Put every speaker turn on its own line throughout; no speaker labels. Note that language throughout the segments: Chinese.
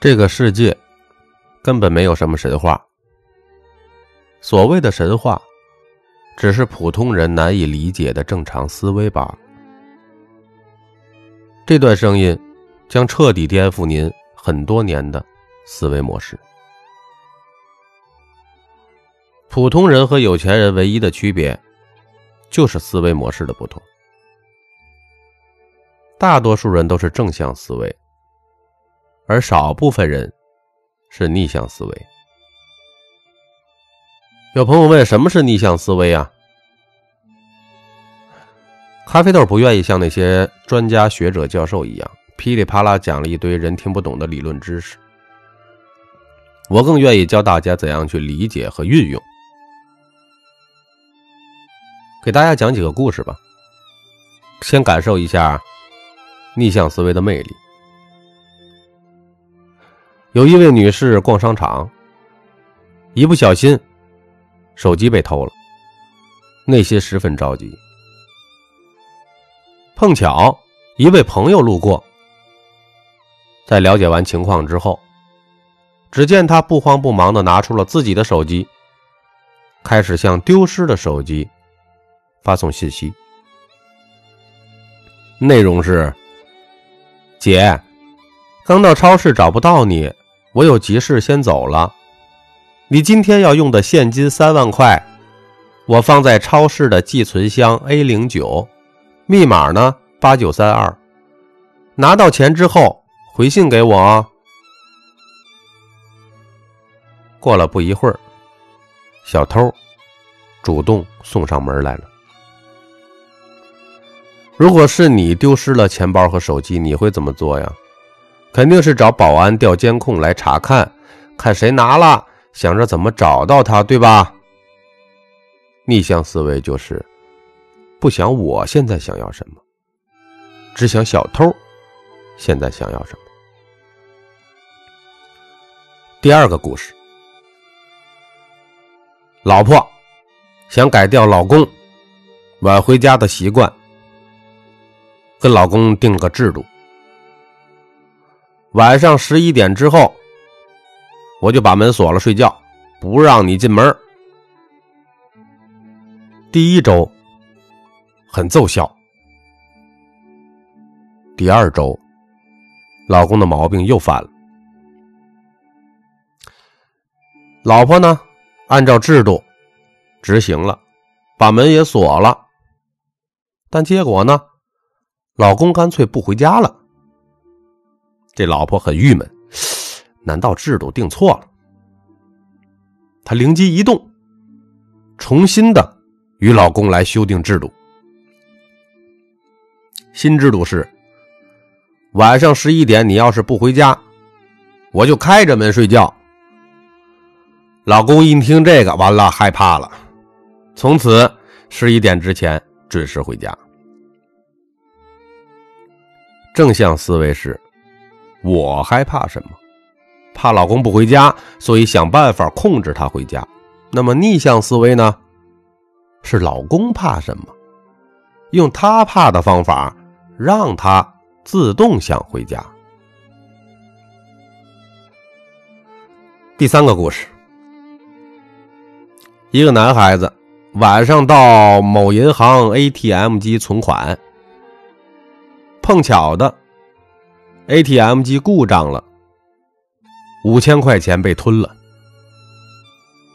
这个世界根本没有什么神话，所谓的神话，只是普通人难以理解的正常思维罢了。这段声音将彻底颠覆您很多年的思维模式。普通人和有钱人唯一的区别，就是思维模式的不同。大多数人都是正向思维。而少部分人是逆向思维。有朋友问：“什么是逆向思维啊？”咖啡豆不愿意像那些专家学者教授一样噼里啪啦讲了一堆人听不懂的理论知识。我更愿意教大家怎样去理解和运用。给大家讲几个故事吧，先感受一下逆向思维的魅力。有一位女士逛商场，一不小心，手机被偷了，内心十分着急。碰巧一位朋友路过，在了解完情况之后，只见他不慌不忙的拿出了自己的手机，开始向丢失的手机发送信息，内容是：“姐，刚到超市找不到你。”我有急事先走了，你今天要用的现金三万块，我放在超市的寄存箱 A 零九，密码呢八九三二，拿到钱之后回信给我啊。过了不一会儿，小偷主动送上门来了。如果是你丢失了钱包和手机，你会怎么做呀？肯定是找保安调监控来查看，看谁拿了，想着怎么找到他，对吧？逆向思维就是不想我现在想要什么，只想小偷现在想要什么。第二个故事，老婆想改掉老公晚回家的习惯，跟老公定个制度。晚上十一点之后，我就把门锁了，睡觉，不让你进门。第一周很奏效，第二周，老公的毛病又犯了。老婆呢，按照制度执行了，把门也锁了，但结果呢，老公干脆不回家了。这老婆很郁闷，难道制度定错了？她灵机一动，重新的与老公来修订制度。新制度是：晚上十一点，你要是不回家，我就开着门睡觉。老公一听这个，完了，害怕了，从此十一点之前准时回家。正向思维是。我害怕什么？怕老公不回家，所以想办法控制他回家。那么逆向思维呢？是老公怕什么？用他怕的方法，让他自动想回家。第三个故事：一个男孩子晚上到某银行 ATM 机存款，碰巧的。ATM 机故障了，五千块钱被吞了，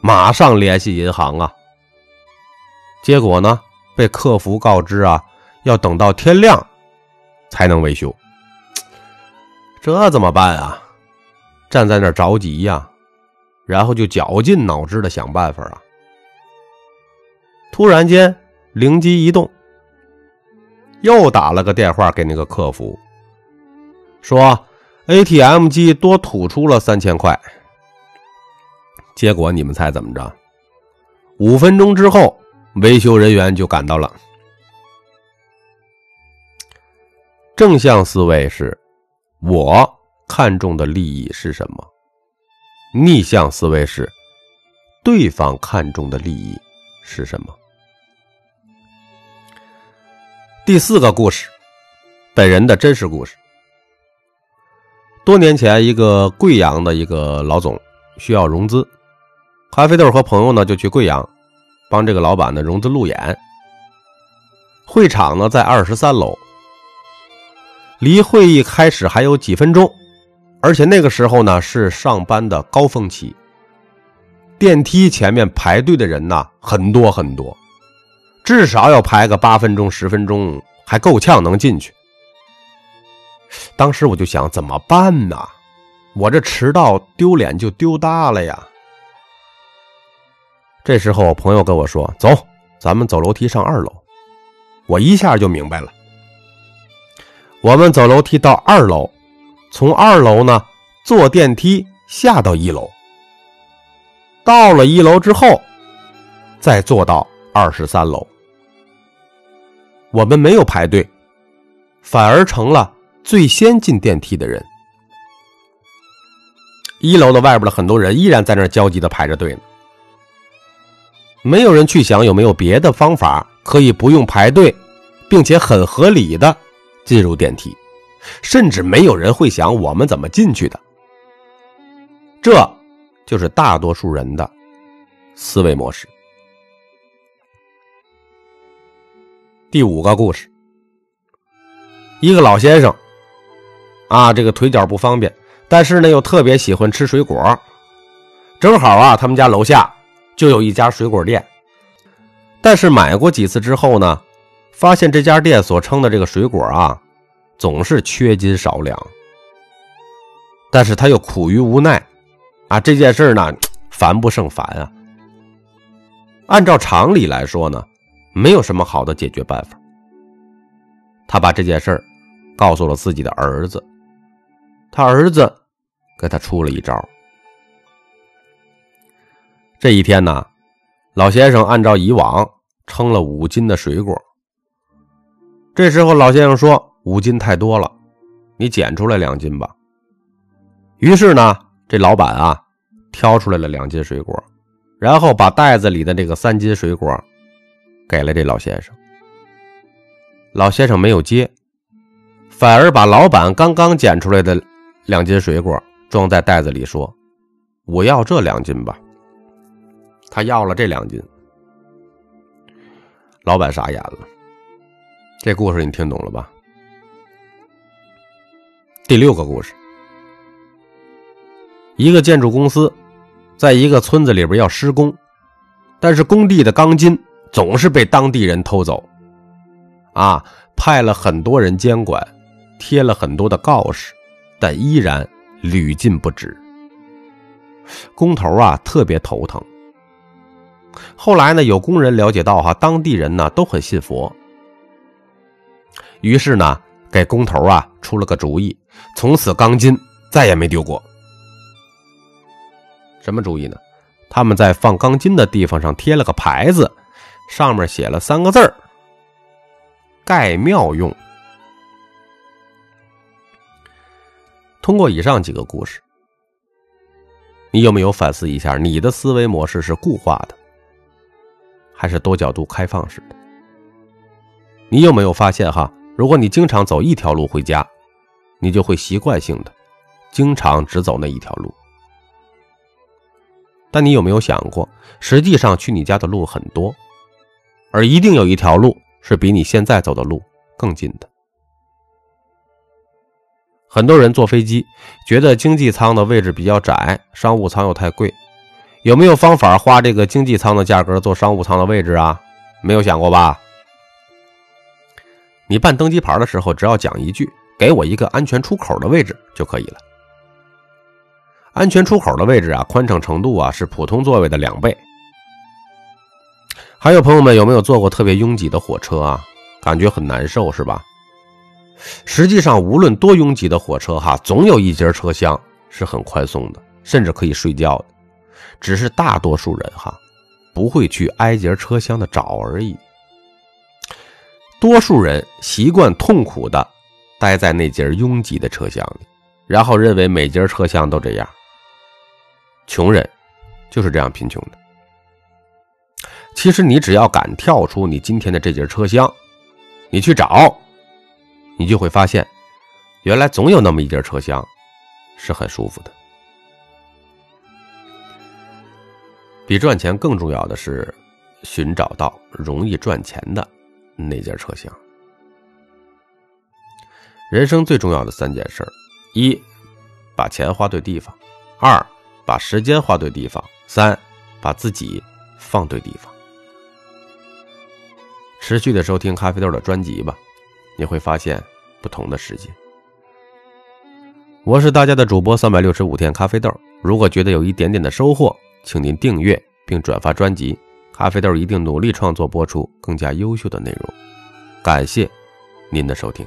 马上联系银行啊。结果呢，被客服告知啊，要等到天亮才能维修。这怎么办啊？站在那着急呀，然后就绞尽脑汁的想办法啊。突然间灵机一动，又打了个电话给那个客服。说，ATM 机多吐出了三千块。结果你们猜怎么着？五分钟之后，维修人员就赶到了。正向思维是，我看中的利益是什么？逆向思维是，对方看中的利益是什么？第四个故事，本人的真实故事。多年前，一个贵阳的一个老总需要融资，咖啡豆和朋友呢就去贵阳，帮这个老板呢融资路演。会场呢在二十三楼，离会议开始还有几分钟，而且那个时候呢是上班的高峰期，电梯前面排队的人呢很多很多，至少要排个八分钟十分钟，还够呛能进去。当时我就想怎么办呢？我这迟到丢脸就丢大了呀！这时候我朋友跟我说：“走，咱们走楼梯上二楼。”我一下就明白了。我们走楼梯到二楼，从二楼呢坐电梯下到一楼，到了一楼之后，再坐到二十三楼。我们没有排队，反而成了最先进电梯的人。一楼的外边的很多人依然在那焦急的排着队呢，没有人去想有没有别的方法。可以不用排队，并且很合理的进入电梯，甚至没有人会想我们怎么进去的。这就是大多数人的思维模式。第五个故事，一个老先生啊，这个腿脚不方便，但是呢又特别喜欢吃水果，正好啊，他们家楼下就有一家水果店。但是买过几次之后呢，发现这家店所称的这个水果啊，总是缺斤少两。但是他又苦于无奈，啊，这件事呢，烦不胜烦啊。按照常理来说呢，没有什么好的解决办法。他把这件事告诉了自己的儿子，他儿子给他出了一招。这一天呢，老先生按照以往。称了五斤的水果，这时候老先生说：“五斤太多了，你减出来两斤吧。”于是呢，这老板啊挑出来了两斤水果，然后把袋子里的这个三斤水果给了这老先生。老先生没有接，反而把老板刚刚捡出来的两斤水果装在袋子里，说：“我要这两斤吧。”他要了这两斤。老板傻眼了，这故事你听懂了吧？第六个故事，一个建筑公司在一个村子里边要施工，但是工地的钢筋总是被当地人偷走，啊，派了很多人监管，贴了很多的告示，但依然屡禁不止。工头啊，特别头疼。后来呢，有工人了解到哈，当地人呢都很信佛，于是呢，给工头啊出了个主意，从此钢筋再也没丢过。什么主意呢？他们在放钢筋的地方上贴了个牌子，上面写了三个字：“盖庙用。”通过以上几个故事，你有没有反思一下，你的思维模式是固化的？还是多角度开放式的。你有没有发现哈？如果你经常走一条路回家，你就会习惯性的经常只走那一条路。但你有没有想过，实际上去你家的路很多，而一定有一条路是比你现在走的路更近的。很多人坐飞机觉得经济舱的位置比较窄，商务舱又太贵。有没有方法花这个经济舱的价格坐商务舱的位置啊？没有想过吧？你办登机牌的时候，只要讲一句“给我一个安全出口的位置”就可以了。安全出口的位置啊，宽敞程度啊是普通座位的两倍。还有朋友们有没有坐过特别拥挤的火车啊？感觉很难受是吧？实际上，无论多拥挤的火车哈，总有一节车厢是很宽松的，甚至可以睡觉的。只是大多数人哈，不会去挨节车厢的找而已。多数人习惯痛苦的待在那节拥挤的车厢里，然后认为每节车厢都这样。穷人就是这样贫穷的。其实你只要敢跳出你今天的这节车厢，你去找，你就会发现，原来总有那么一节车厢，是很舒服的。比赚钱更重要的是，寻找到容易赚钱的那节车厢。人生最重要的三件事：一，把钱花对地方；二，把时间花对地方；三，把自己放对地方。持续的收听咖啡豆的专辑吧，你会发现不同的世界。我是大家的主播三百六十五天咖啡豆。如果觉得有一点点的收获，请您订阅并转发专辑，咖啡豆一定努力创作播出更加优秀的内容。感谢您的收听。